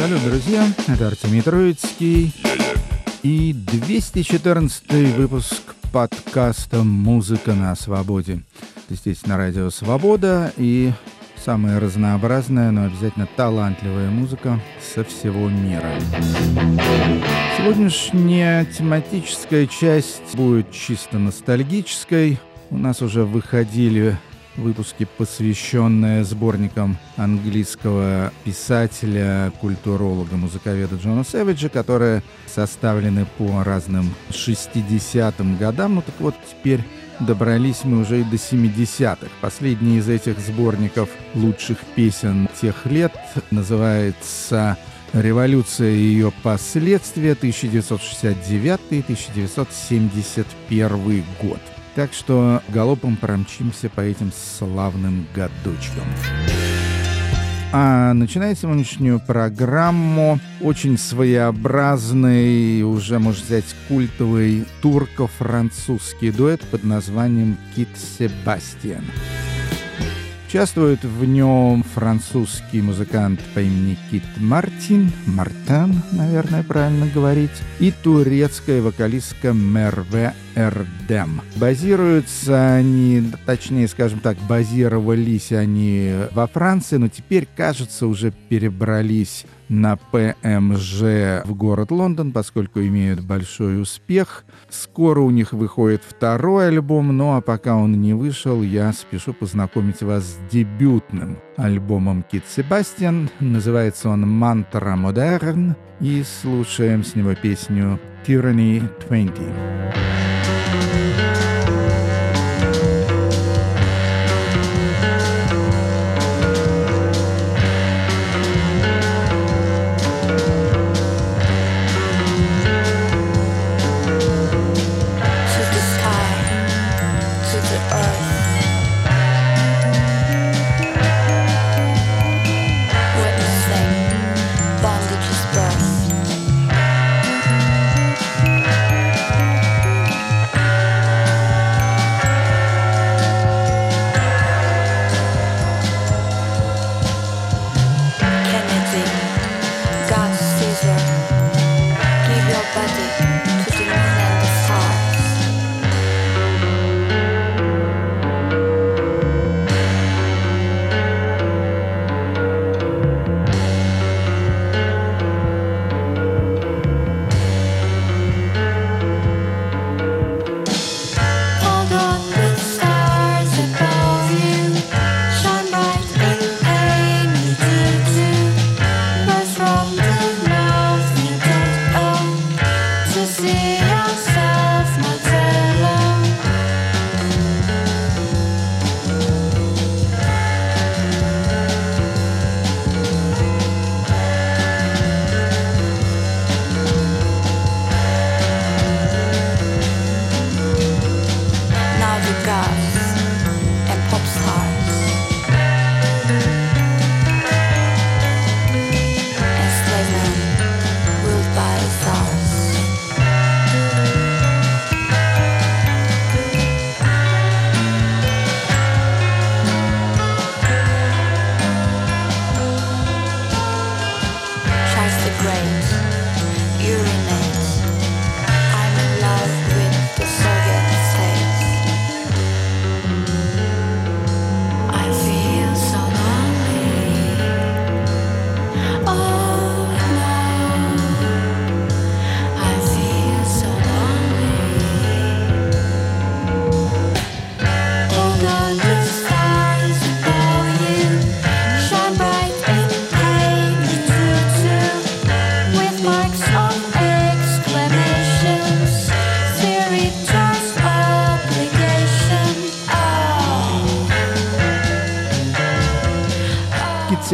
Салют, друзья, это Артемий Троицкий и 214 выпуск подкаста «Музыка на свободе». Здесь на радио «Свобода» и самая разнообразная, но обязательно талантливая музыка со всего мира. Сегодняшняя тематическая часть будет чисто ностальгической. У нас уже выходили выпуски, посвященные сборникам английского писателя, культуролога, музыковеда Джона Сэвиджа, которые составлены по разным 60-м годам. Ну так вот, теперь добрались мы уже и до 70-х. Последний из этих сборников лучших песен тех лет называется «Революция и ее последствия 1969-1971 год». Так что галопом промчимся по этим славным годочкам. А начинает сегодняшнюю программу очень своеобразный, уже, можно сказать, культовый турко-французский дуэт под названием «Кит Себастьян». Участвует в нем французский музыкант по имени Кит Мартин, Мартен, наверное, правильно говорить, и турецкая вокалистка Мерве Эрдем. Базируются они, точнее, скажем так, базировались они во Франции, но теперь, кажется, уже перебрались на ПМЖ в город Лондон, поскольку имеют большой успех. Скоро у них выходит второй альбом, ну а пока он не вышел, я спешу познакомить вас с дебютным альбомом Кит Себастьян. Называется он «Мантра Модерн» и слушаем с него песню «Tyranny 20».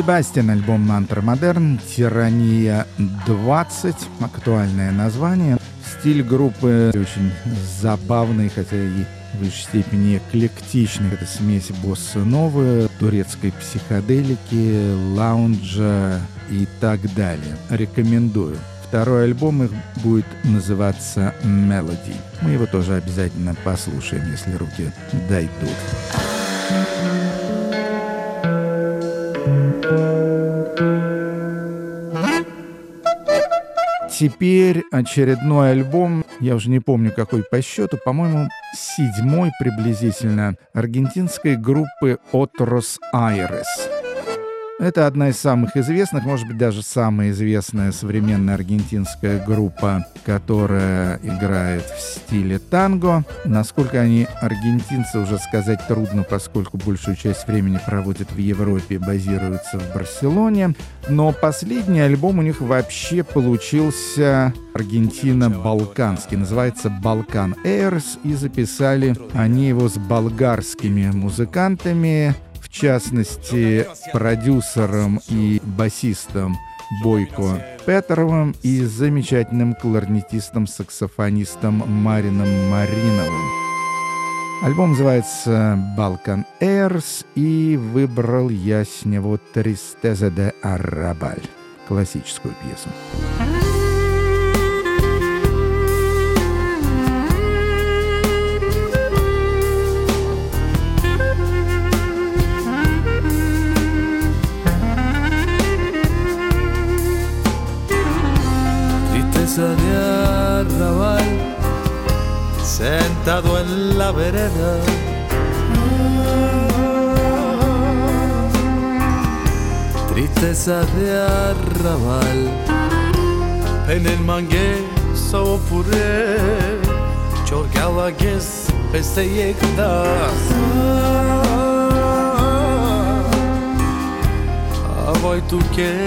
Себастьян, альбом Мантра Модерн, Тирания 20, актуальное название. Стиль группы очень забавный, хотя и в высшей степени эклектичный. Это смесь босса новой, турецкой психоделики, лаунжа и так далее. Рекомендую. Второй альбом их будет называться «Melody». Мы его тоже обязательно послушаем, если руки дойдут. Теперь очередной альбом, я уже не помню какой по счету, по-моему, седьмой приблизительно, аргентинской группы «Отрос Айрес». Это одна из самых известных, может быть, даже самая известная современная аргентинская группа, которая играет в стиле танго. Насколько они аргентинцы, уже сказать трудно, поскольку большую часть времени проводят в Европе, базируются в Барселоне. Но последний альбом у них вообще получился Аргентина-Балканский. Называется «Балкан Airs», и записали они его с болгарскими музыкантами частности, продюсером и басистом Бойко Петровым и замечательным кларнетистом-саксофонистом Марином Мариновым. Альбом называется «Balkan Airs» и выбрал я с него «Тристеза де Арабаль» классическую пьесу. De arrabal, sentado en la vereda. Tristeza de arrabal, en el mangue so pure, çorgala gez peste yektas. Avay tu que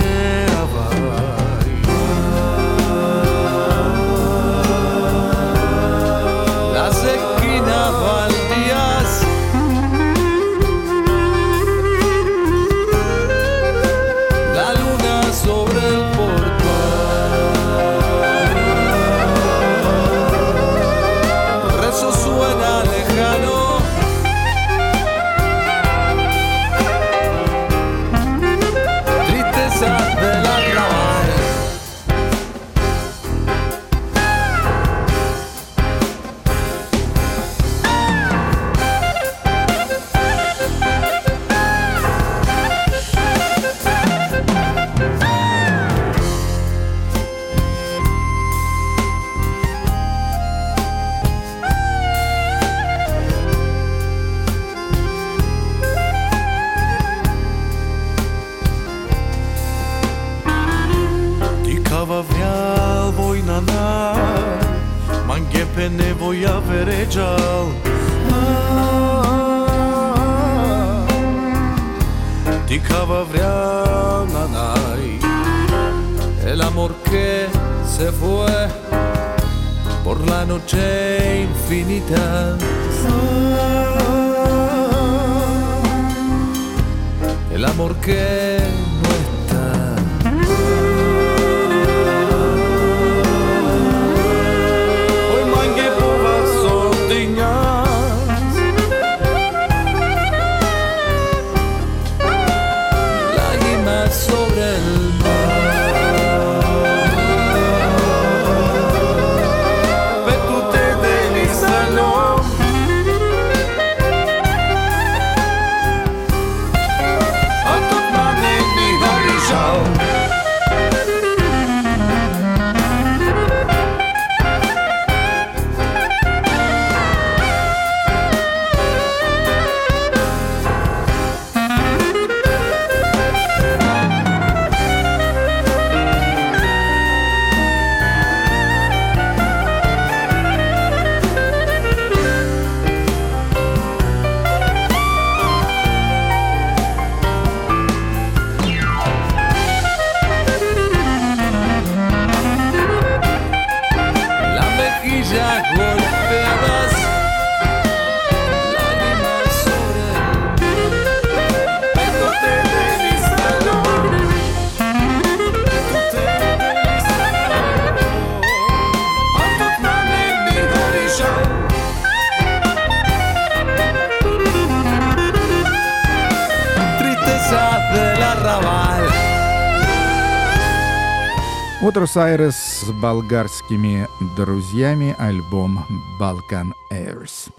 Утрус Айрес с болгарскими друзьями альбом «Balkan Airs».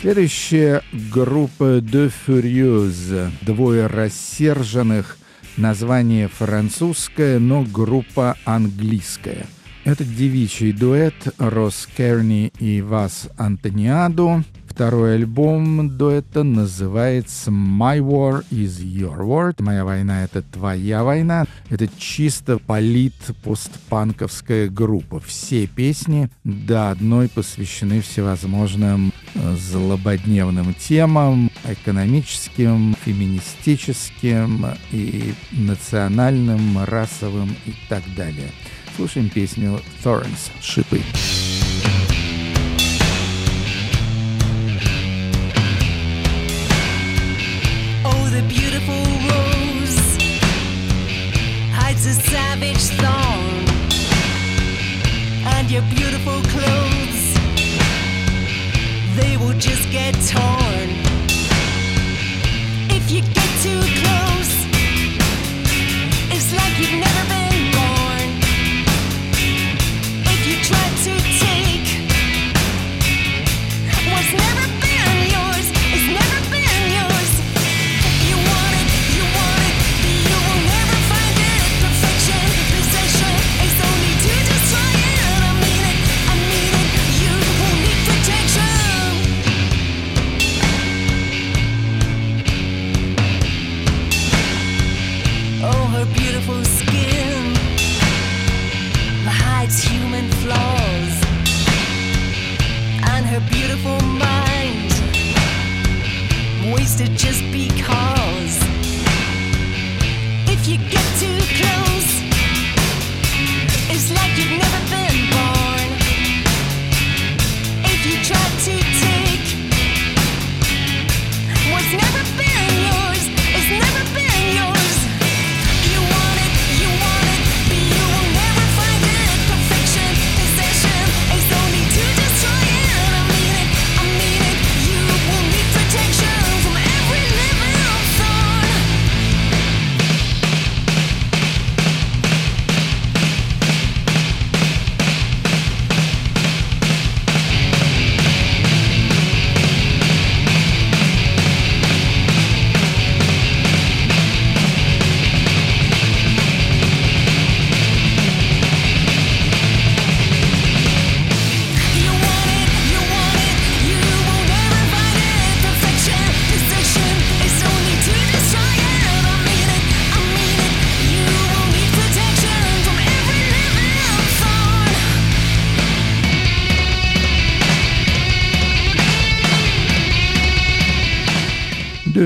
Следующая группа De Furieux, двое рассерженных, название французское, но группа английская. Это девичий дуэт Рос Керни и Вас Антониадо. Второй альбом дуэта называется «My War is Your War». «Моя война — это твоя война». Это чисто полит-постпанковская группа. Все песни до одной посвящены всевозможным э, злободневным темам, экономическим, феминистическим и национальным, расовым и так далее. Слушаем песню «Thorns» — «Шипы». the get torn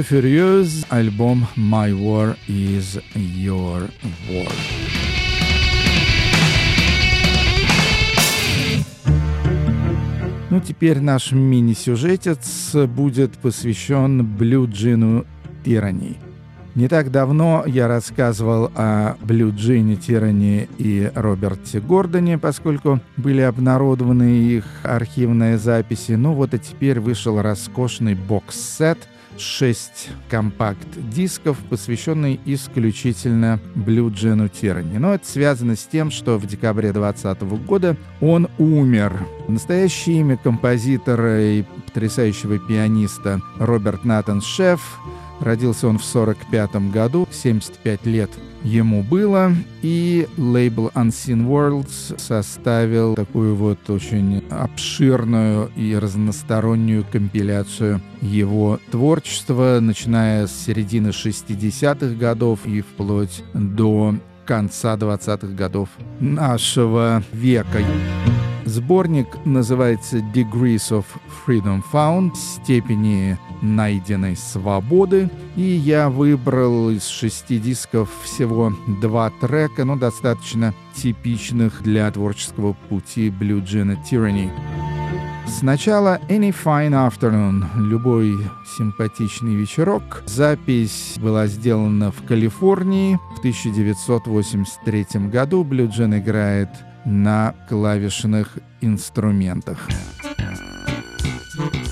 De Furieux, альбом «My War is Your War». Ну, теперь наш мини-сюжетец будет посвящен Блю Джину Тирани. Не так давно я рассказывал о Блю Джине Тирани и Роберте Гордоне, поскольку были обнародованы их архивные записи. Ну вот и теперь вышел роскошный бокс-сет — 6 компакт-дисков, посвященный исключительно Блю Джину Тирани. Но это связано с тем, что в декабре 2020 года он умер. Настоящее имя композитора и потрясающего пианиста Роберт Натан Шеф. Родился он в 1945 году, 75 лет ему было, и лейбл Unseen Worlds составил такую вот очень обширную и разностороннюю компиляцию его творчества, начиная с середины 60-х годов и вплоть до конца 20-х годов нашего века. Сборник называется Degrees of Freedom Found, степени найденной свободы. И я выбрал из шести дисков всего два трека, но достаточно типичных для творческого пути Blue Gin Tyranny. Сначала Any Fine Afternoon, любой симпатичный вечерок. Запись была сделана в Калифорнии в 1983 году. Gin играет на клавишных инструментах. Tyranny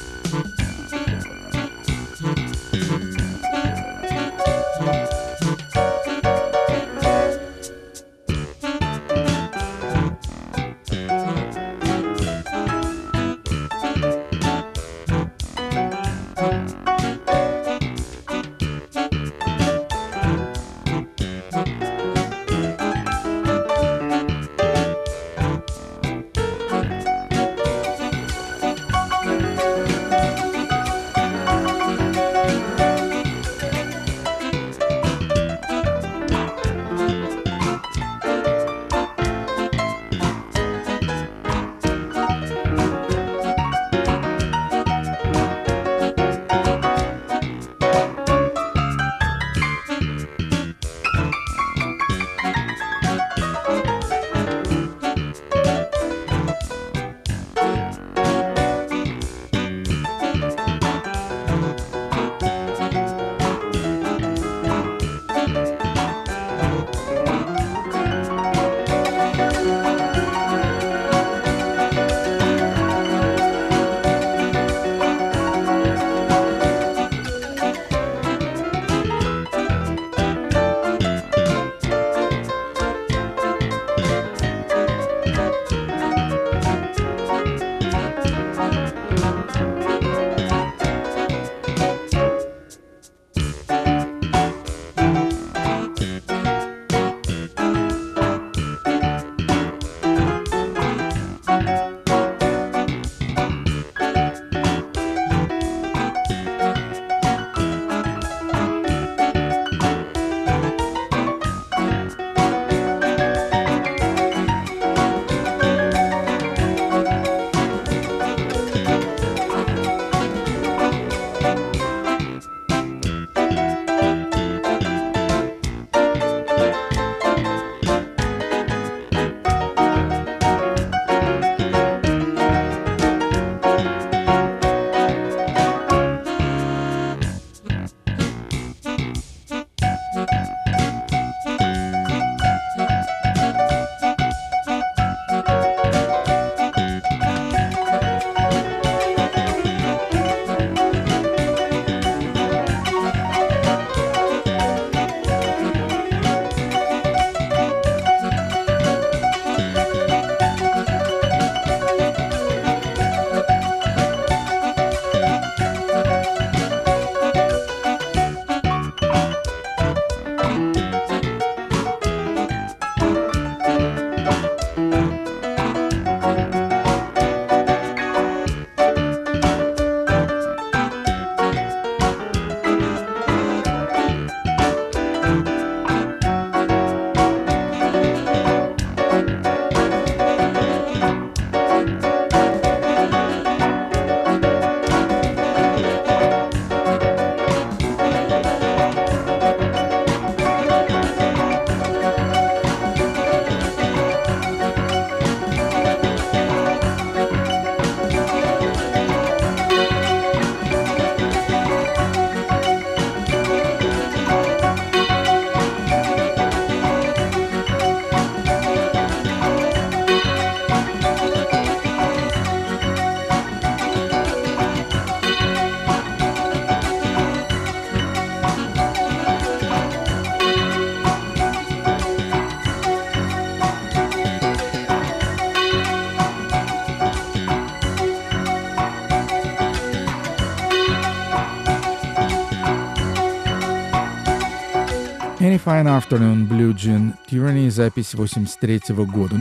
Fine Afternoon Blue Jean Tyranny, запись 83 года.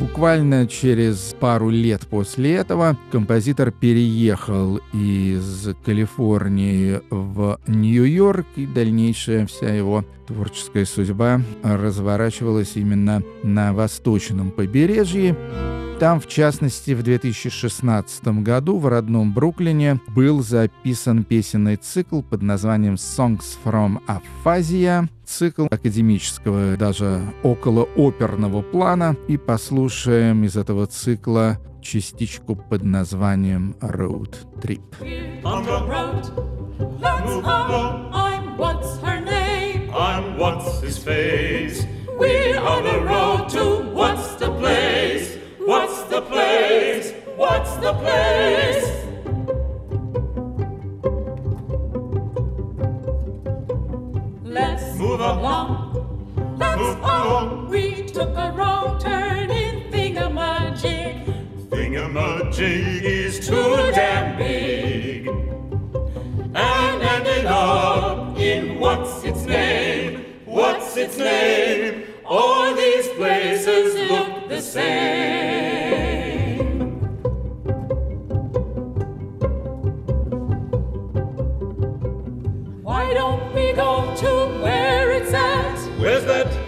Буквально через пару лет после этого композитор переехал из Калифорнии в Нью-Йорк, и дальнейшая вся его творческая судьба разворачивалась именно на восточном побережье. Там, в частности, в 2016 году в родном Бруклине был записан песенный цикл под названием «Songs from Aphasia», цикл академического, даже около оперного плана, и послушаем из этого цикла частичку под названием «Road Trip». on the road. Let's go. I'm what's her name? I'm what's his face. We're on the road to what's the place? What's the place? What's the place? Let's Move along. Let's Move on. We took a wrong turn in thingamajig. Thingamajig is too damn big. and ended up in what's its name? What's its name? All these places look the same. Where's that?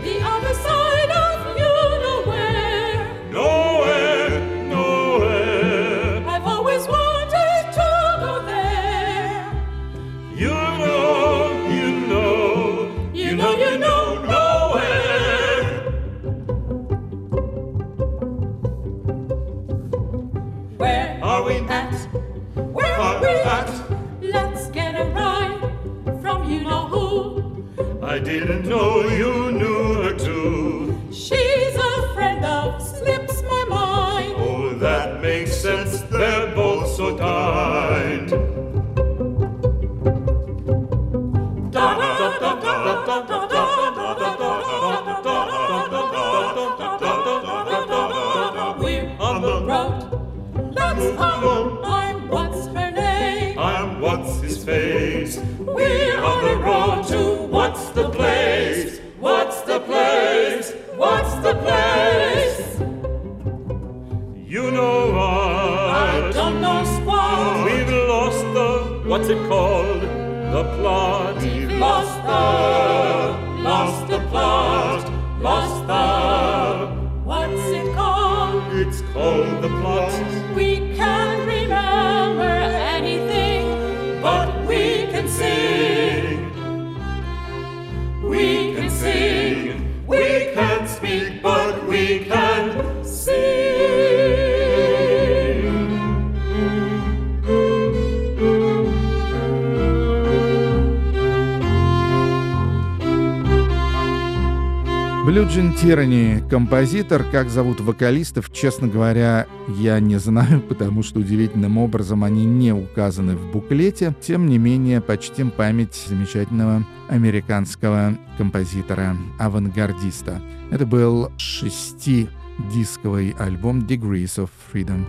Композитор, как зовут вокалистов, честно говоря, я не знаю, потому что удивительным образом они не указаны в буклете. Тем не менее, почтим память замечательного американского композитора-авангардиста. Это был шестидисковый альбом Degrees of Freedom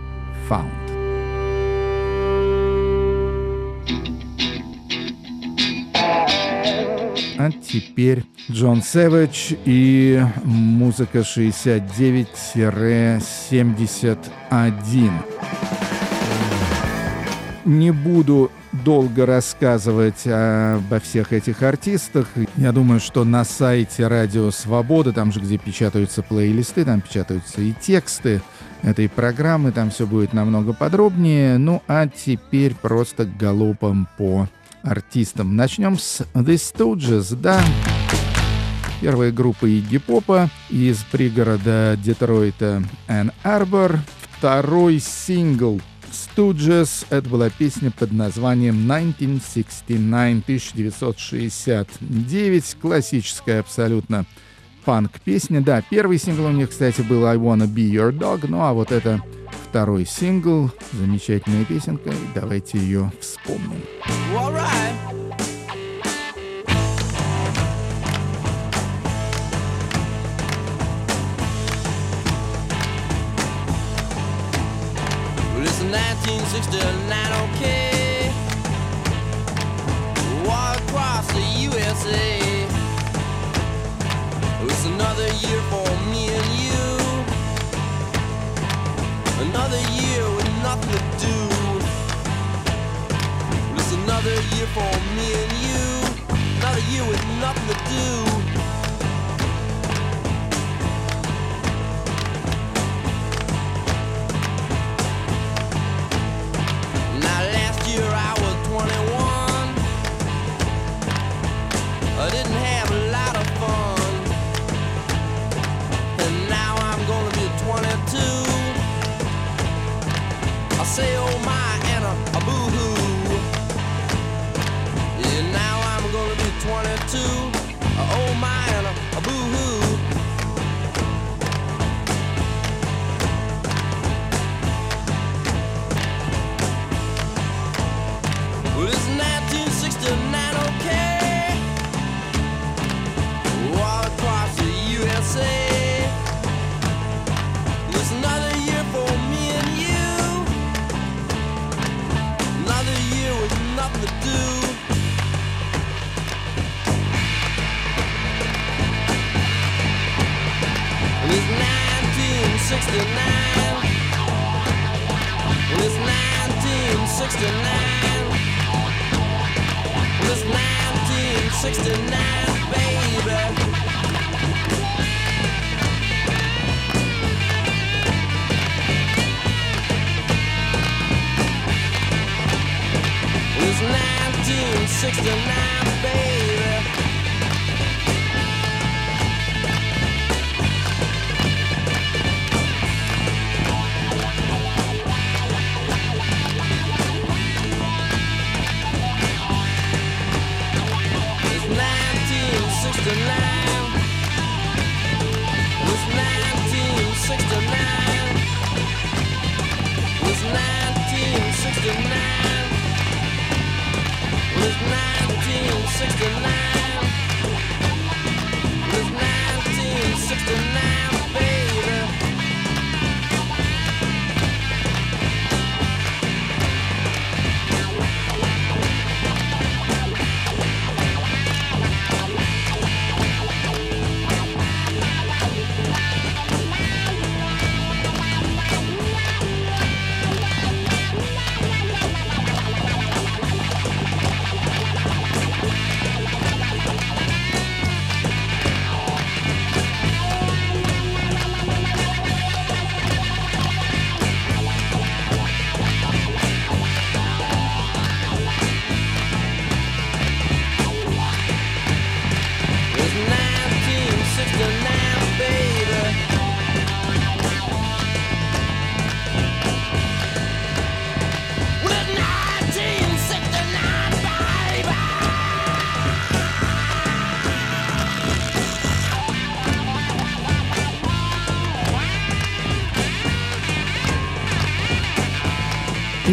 Found. А теперь Джон Сэвидж и музыка 69-71. Не буду долго рассказывать обо всех этих артистах. Я думаю, что на сайте Радио Свобода, там же, где печатаются плейлисты, там печатаются и тексты этой программы, там все будет намного подробнее. Ну а теперь просто галопом по артистам. Начнем с The Stooges, да. Первая группа Игги Попа из пригорода Детройта Энн Арбор. Второй сингл Stooges. Это была песня под названием 1969, 1969. Классическая абсолютно фанк-песня. Да, первый сингл у них, кстати, был I Wanna Be Your Dog. Ну а вот это второй сингл. Замечательная песенка. И давайте ее вспомним. All right. Well, it's 1969, okay. War across the USA. It's another year for me Another year with nothing to do. It's another year for me and you. Another year with nothing to do.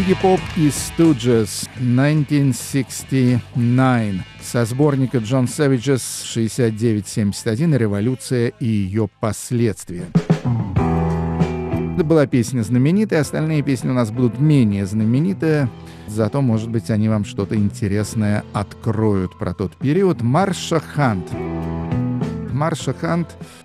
Iggy Pop и Stooges 1969 со сборника Джон Savage's 6971 «Революция и ее последствия». Это была песня знаменитая, остальные песни у нас будут менее знаменитые, зато, может быть, они вам что-то интересное откроют про тот период. Марша. Марша Хант —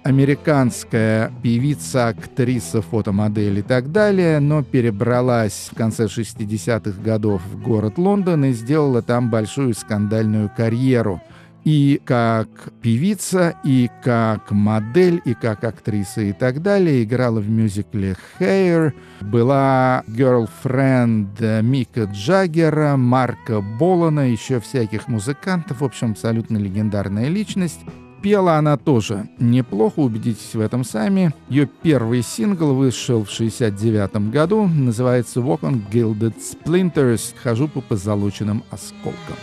американская певица, актриса, фотомодель и так далее, но перебралась в конце 60-х годов в город Лондон и сделала там большую скандальную карьеру. И как певица, и как модель, и как актриса и так далее. Играла в мюзикле «Hair», была girlfriend Мика Джаггера, Марка Болана, еще всяких музыкантов. В общем, абсолютно легендарная личность. Пела она тоже неплохо, убедитесь в этом сами. Ее первый сингл вышел в 69 году, называется «Walk on Gilded Splinters» «Хожу по позолоченным осколкам».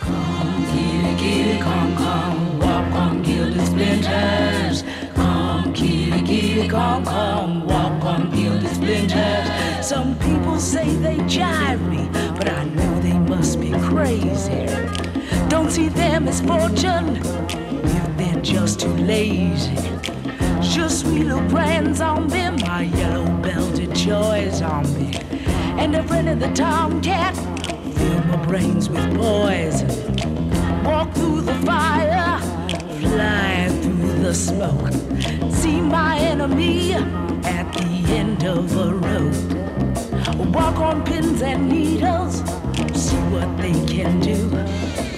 Some people say they jive me, but I know they must be crazy. Don't see them as fortune just too lazy. Just sweet little brands on them, my yellow belted joys on me. And a friend of the tomcat, fill my brains with poison. Walk through the fire, fly through the smoke. See my enemy at the end of a road. Walk on pins and needles, see what they can do.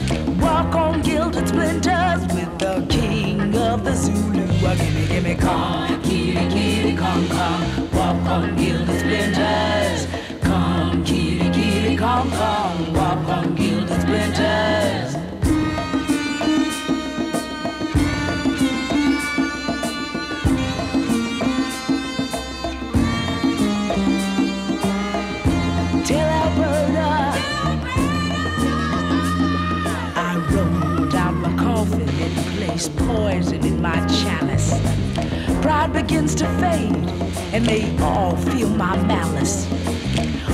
Walk on gilded splinters with the king of the Zulu. Ah, gimme, gimme, come, kitty, kitty, come, come. Walk on gilded splinters. Poison in my chalice. Pride begins to fade, and they all feel my malice.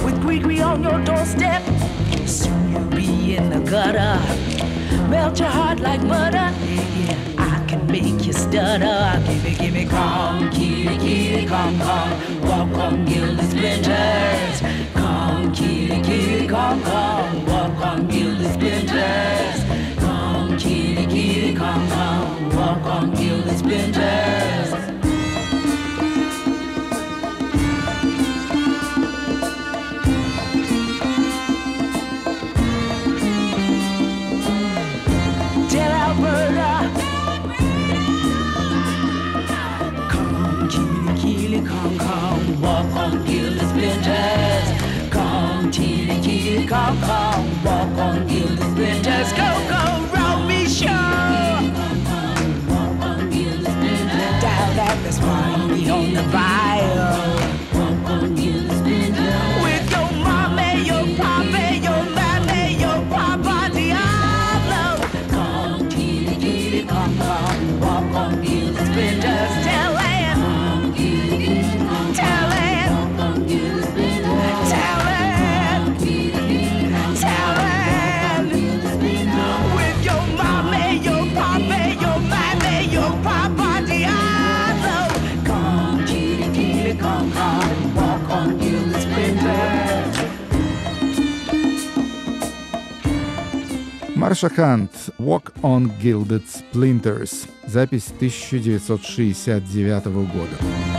With Grigri on your doorstep, soon you'll be in the gutter. Melt your heart like butter. Yeah, I can make you stutter. Gimme, gimme, come, kitty, kitty, come, come. Walk on gilded splinters. Come, kitty, kitty, come, come. Walk on gilded splinters. Kitty, kitty, come, come. Walk on gilded splinters. Tell Alberta. Come, kitty, kitty, come, come, walk on gilded splinters. Come, kitty, kitty, come, come, walk on gilded splinters. Go, go, Марша Хант «Walk on Gilded Splinters», запись 1969 года.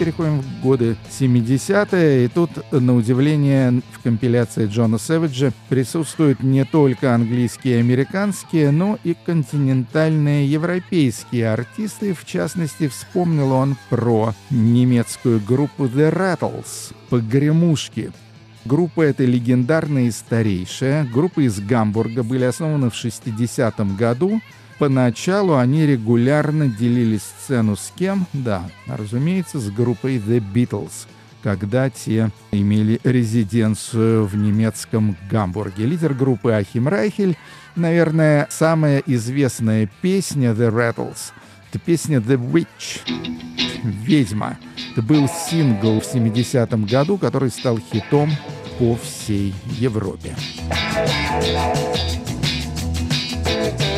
Переходим в годы 70-е, и тут, на удивление, в компиляции Джона Сэвиджа присутствуют не только английские и американские, но и континентальные европейские артисты. В частности, вспомнил он про немецкую группу The Rattles, «Погремушки». Группа эта легендарная и старейшая. Группа из Гамбурга были основаны в 60-м году. Поначалу они регулярно делили сцену с кем? Да, разумеется, с группой The Beatles, когда те имели резиденцию в немецком Гамбурге. Лидер группы Ахим Райхель, наверное, самая известная песня The Rattles — это песня The Witch — «Ведьма». Это был сингл в 70-м году, который стал хитом по всей Европе. See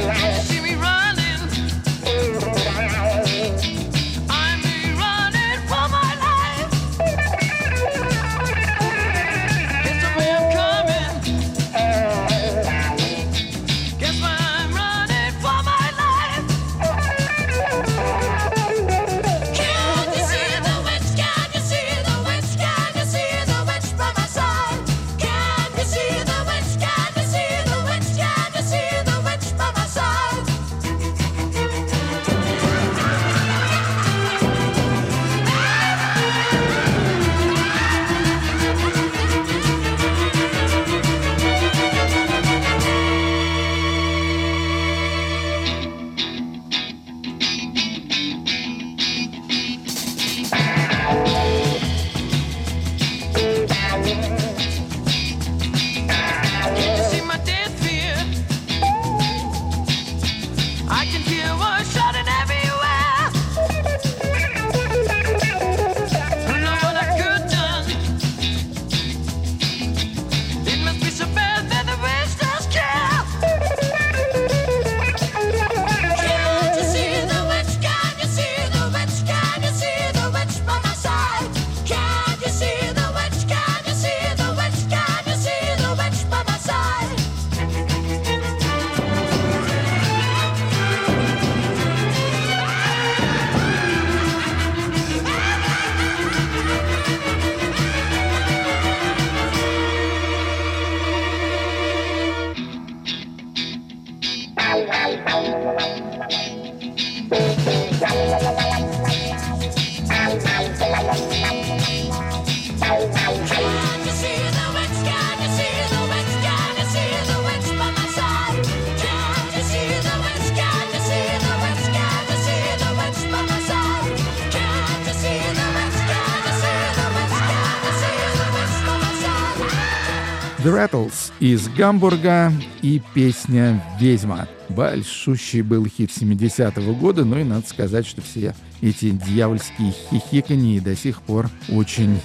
The Rattles из Гамбурга и песня «Ведьма». Большущий был хит 70-го года, ну и надо сказать, что все эти дьявольские хихиканье до сих пор очень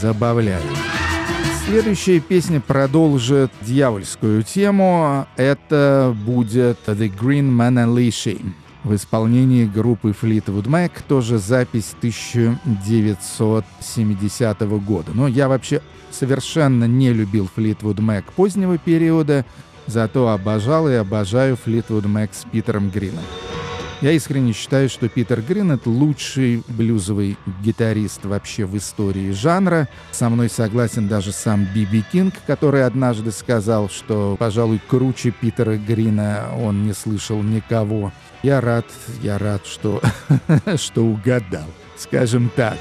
забавляют. Следующая песня продолжит дьявольскую тему. Это будет The Green Manalishi в исполнении группы Fleetwood Mac, тоже запись 1970 года. Но я вообще совершенно не любил Fleetwood Mac позднего периода, зато обожал и обожаю Fleetwood Mac с Питером Грином. Я искренне считаю, что Питер Грин — это лучший блюзовый гитарист вообще в истории жанра. Со мной согласен даже сам Биби Кинг, который однажды сказал, что, пожалуй, круче Питера Грина он не слышал никого. Я рад, я рад, что, что угадал, скажем так.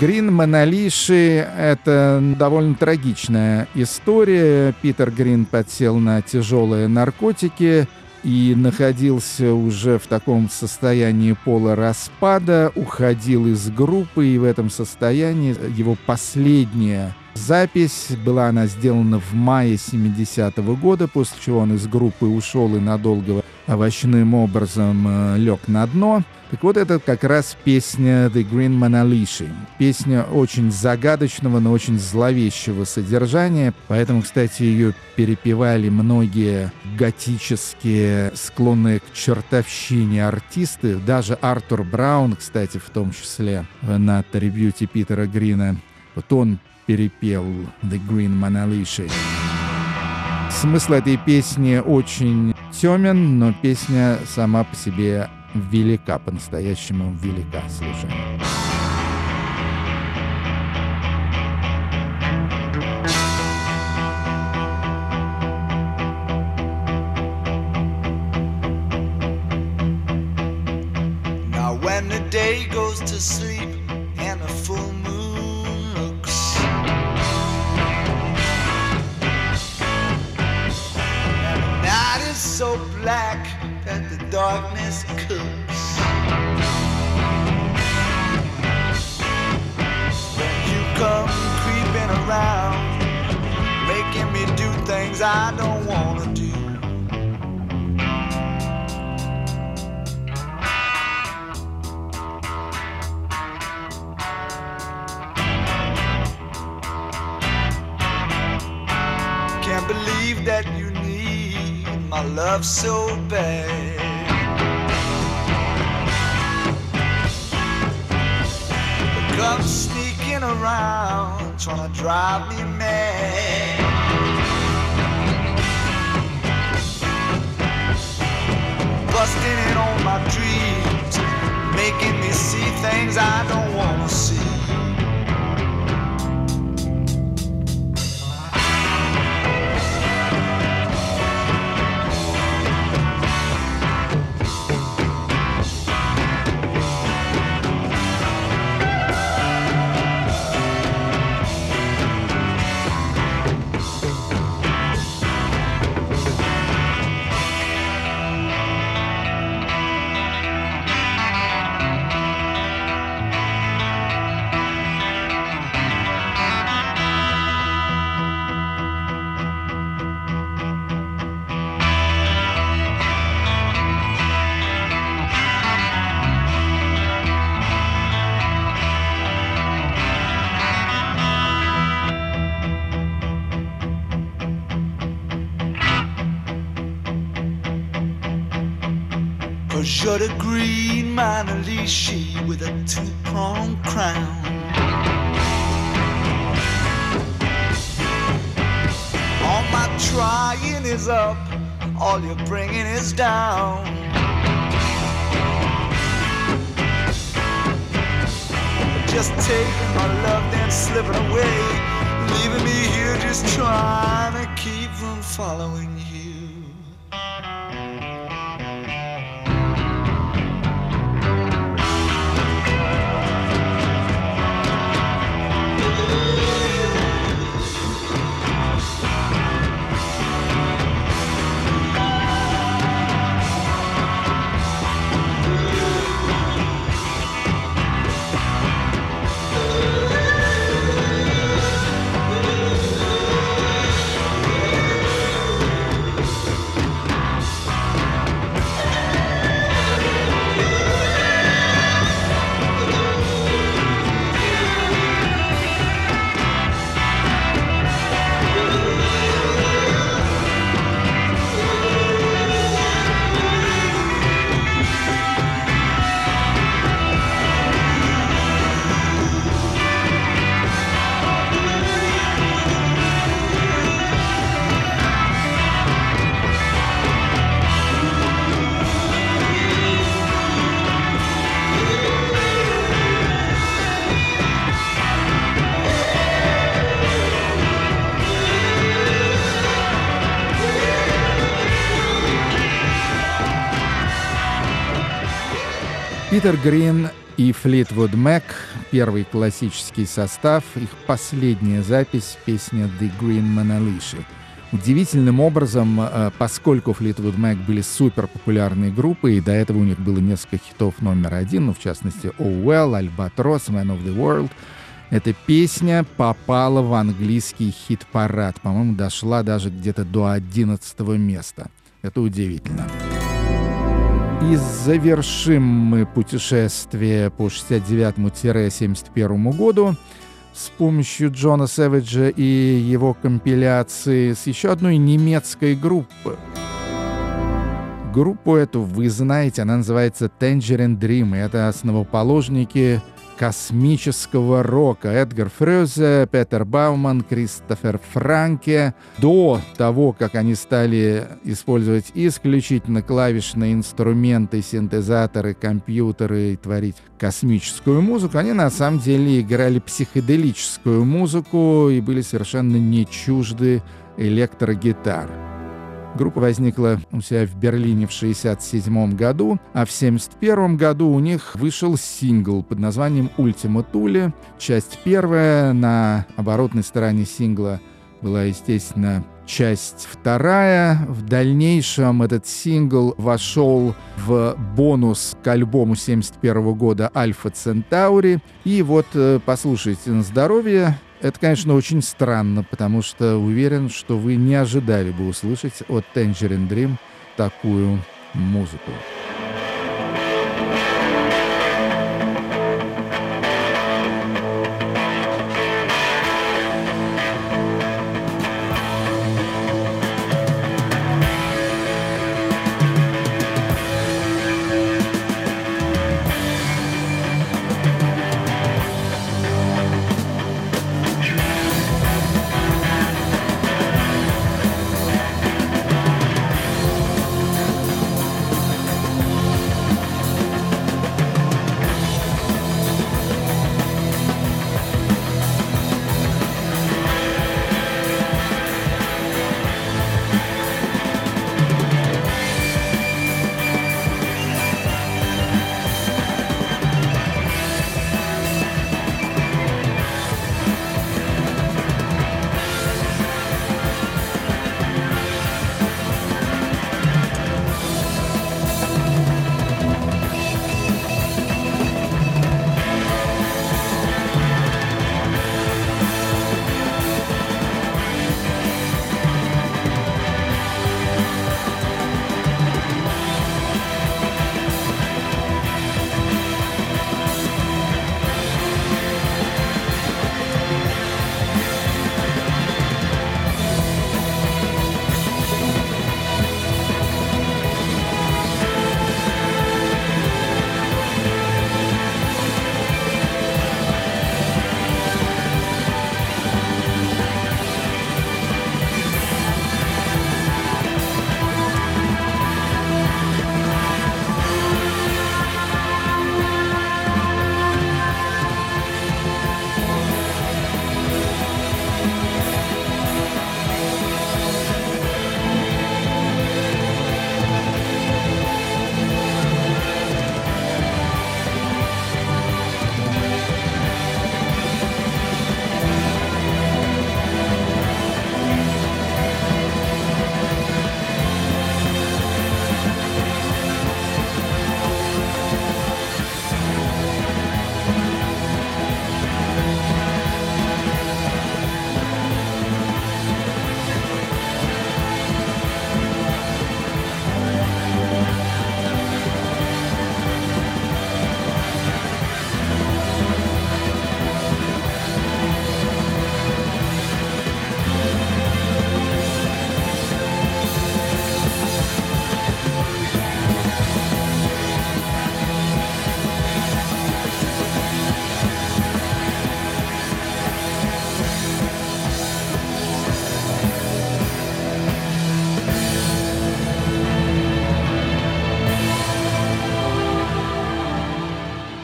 Грин Монолиши — это довольно трагичная история. Питер Грин подсел на тяжелые наркотики и находился уже в таком состоянии полураспада, уходил из группы, и в этом состоянии его последняя запись была она сделана в мае 70-го года, после чего он из группы ушел и надолго овощным образом э, лег на дно. Так вот, это как раз песня The Green Manalishi. Песня очень загадочного, но очень зловещего содержания. Поэтому, кстати, ее перепевали многие готические, склонные к чертовщине артисты. Даже Артур Браун, кстати, в том числе на трибьюте Питера Грина. Вот он перепел The Green Manalishi. Смысл этой песни очень темен, но песня сама по себе велика, по-настоящему велика. Слушаем. Now when the day goes to sleep things I don't wanna do Can't believe that you need my love so bad. Come sneaking around, trying to drive me mad. Busting in on my dreams, making me see things I don't Питер Грин и Флитвуд Мэк, первый классический состав, их последняя запись, песня «The Green Manalishi». Удивительным образом, э, поскольку Флитвуд Мэк были супер популярной группой, и до этого у них было несколько хитов номер один, ну, в частности, «Oh Well», «Albatross», «Man of the World», эта песня попала в английский хит-парад. По-моему, дошла даже где-то до 11 места. Это удивительно. И завершим мы путешествие по 69-71 году с помощью Джона Сэвиджа и его компиляции с еще одной немецкой группы. Группу эту вы знаете, она называется Tangerine Dream, и это основоположники космического рока. Эдгар Фрёзе, Петер Бауман, Кристофер Франке. До того, как они стали использовать исключительно клавишные инструменты, синтезаторы, компьютеры и творить космическую музыку, они на самом деле играли психоделическую музыку и были совершенно не чужды электрогитар. Группа возникла у себя в Берлине в 1967 году, а в 1971 году у них вышел сингл под названием «Ультима Туле». Часть первая на оборотной стороне сингла была, естественно, часть вторая. В дальнейшем этот сингл вошел в бонус к альбому 71 года «Альфа Центаури». И вот э, послушайте на здоровье. Это, конечно, очень странно, потому что уверен, что вы не ожидали бы услышать от Tangerine Dream такую музыку.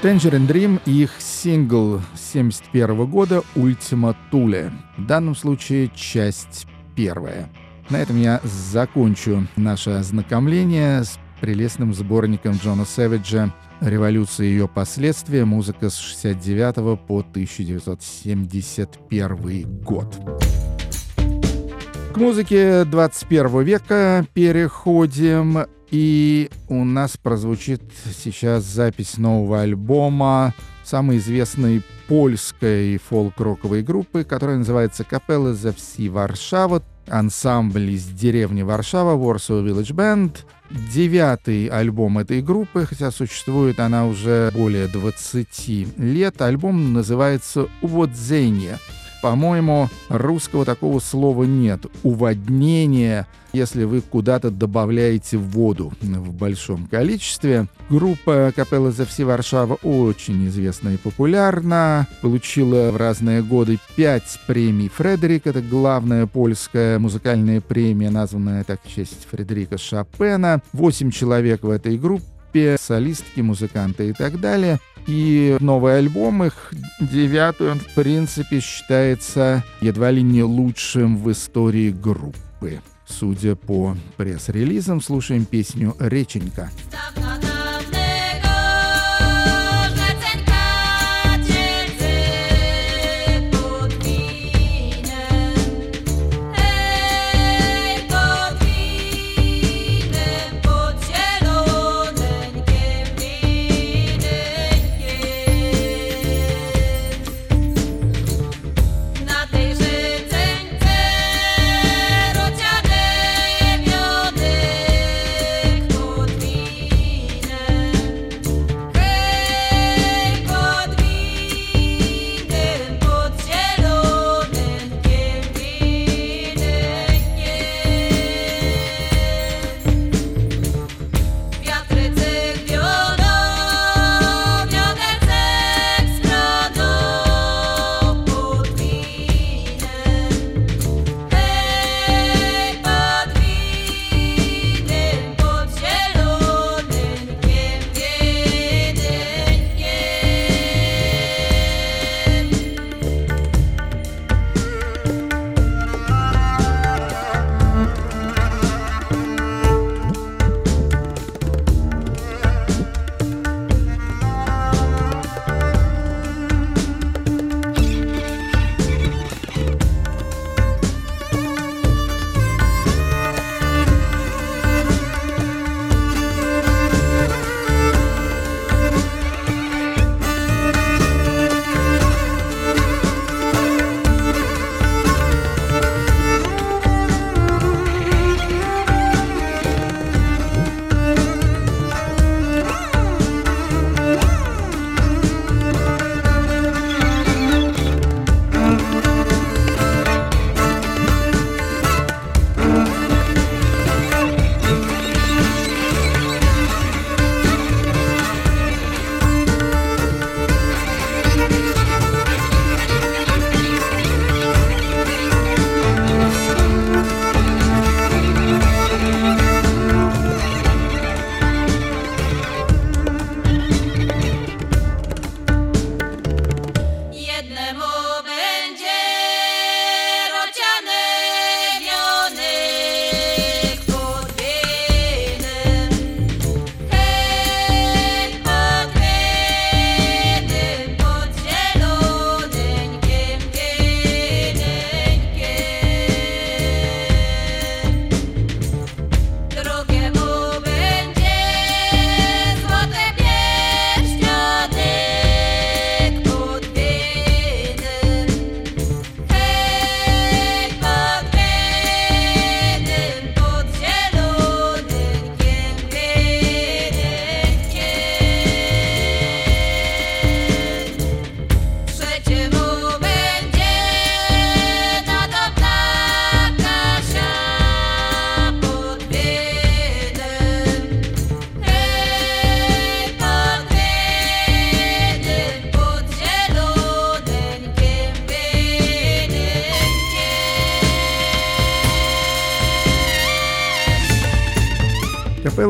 Tangerine Dream и их сингл 71 года «Ультима Туле». В данном случае часть первая. На этом я закончу наше ознакомление с прелестным сборником Джона Сэвиджа «Революция и ее последствия. Музыка с 69 по 1971 год». К музыке 21 века переходим, и у нас прозвучит сейчас запись нового альбома самой известной польской фолк-роковой группы, которая называется «Капелла за всі Варшава», ансамбль из деревни Варшава, Warsaw Village Band. Девятый альбом этой группы, хотя существует она уже более 20 лет. Альбом называется «Уводзение». По-моему, русского такого слова нет. Уводнение, если вы куда-то добавляете воду в большом количестве. Группа Капелла за все Варшава очень известна и популярна. Получила в разные годы пять премий Фредерик. Это главная польская музыкальная премия, названная так в честь Фредерика Шопена. Восемь человек в этой группе солистки, музыканты и так далее. И новый альбом их, девятый, он в принципе считается едва ли не лучшим в истории группы. Судя по пресс-релизам, слушаем песню «Реченька». Dawna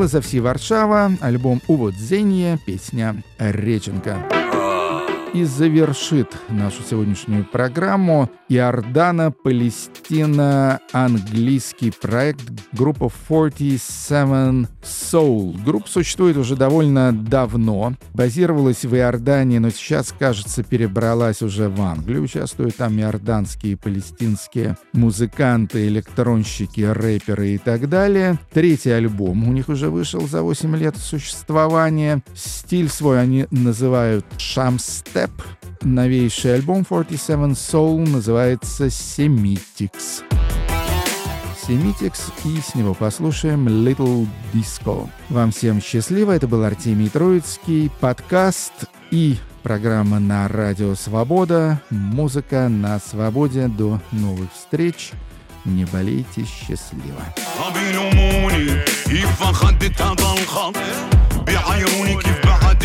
Капелла за всі Варшава, альбом «Уводзение», песня «Реченка». И завершит нашу сегодняшнюю программу Иордана, Палестина, английский проект группа 47 Soul. Группа существует уже довольно давно, базировалась в Иордании, но сейчас, кажется, перебралась уже в Англию. Участвуют там иорданские и палестинские музыканты, электронщики, рэперы и так далее. Третий альбом у них уже вышел за 8 лет существования. Стиль свой они называют шамстеп Новейший альбом 47 Soul называется Semitics. Семитикс и с него послушаем Little Disco. Вам всем счастливо. Это был Артемий Троицкий. Подкаст и программа на Радио Свобода. Музыка на свободе. До новых встреч. Не болейте счастливо. بيلوموني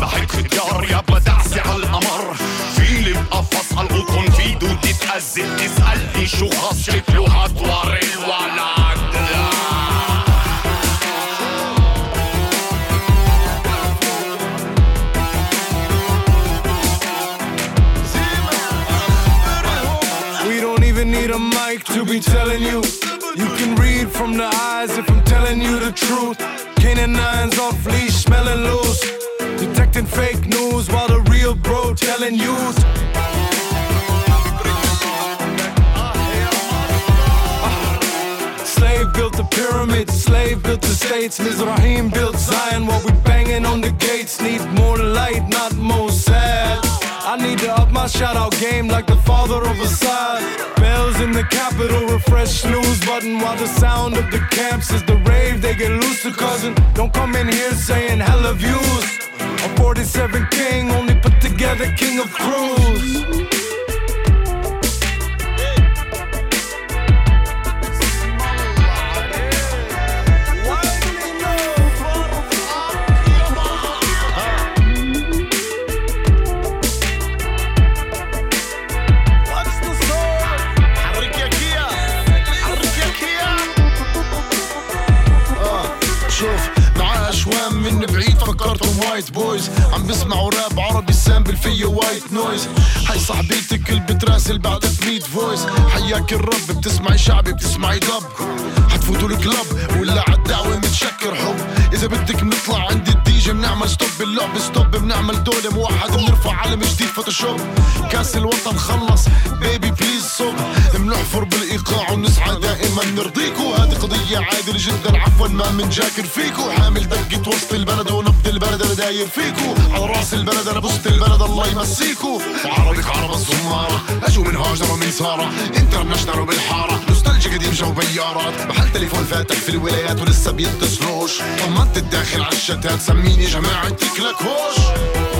آه آه آه آه يي. لا لا لا مفر من هذا الاختبار وانا عصفور عالشجر سمكي في بحر مسبحة ختيار يا بدعسي على القمر فيلي بقفص القطن في دود تتأذي تسألني شو خاص شكله أطور الولد We don't even need a mic to be telling you. You can read from the eyes if I'm telling you the truth. Canines off leash, smelling loose. Detecting fake news while the real bro telling you. Slave built the pyramids, slave built the states. Mizrahim built Zion while we banging on the gates. Need more light, not more sad. I need to up my shout out game like the father of a side. Bells in the capital, refresh snooze button while the sound of the camps is the rave. They get loose to cousin. Don't come in here saying hella views. A 47 king, only put together king of crews. وايت بويز عم بسمعوا راب عربي سامبل فيه وايت نويز هاي صاحبيتك اللي بتراسل بعد 100 فويس حياك الرب بتسمعي شعبي بتسمعي دب حتفوتوا الكلب ولا عالدعوة متشكر حب. إذا بدك بنطلع عند الدي بنعمل ستوب اللعب ستوب بنعمل دولة. موحد بنرفع علم جديد فوتوشوب كاس الوطن خلص. بيبي بليز صب بنحفر بالايقاع ونسعى دائما. نرضيكوا هذه قضية عادل جدا. عفوا ما منجاكر فيكو. حامل دقة وسط البلد ونبض البلد أنا داير فيكو. على رأس البلد أنا بوسط البلد الله يمسيكو. وعربك عرب الصمارة اجوا من هاجر ومن سارة. انترناشونال وبالحارة. نوستالجيا قديم جو بيارات. محل تليفون فاتح في الولايات ولسه بيتصلوش طمنت الداخل على الشتات. fini, jamais arrêté que la l'accroche.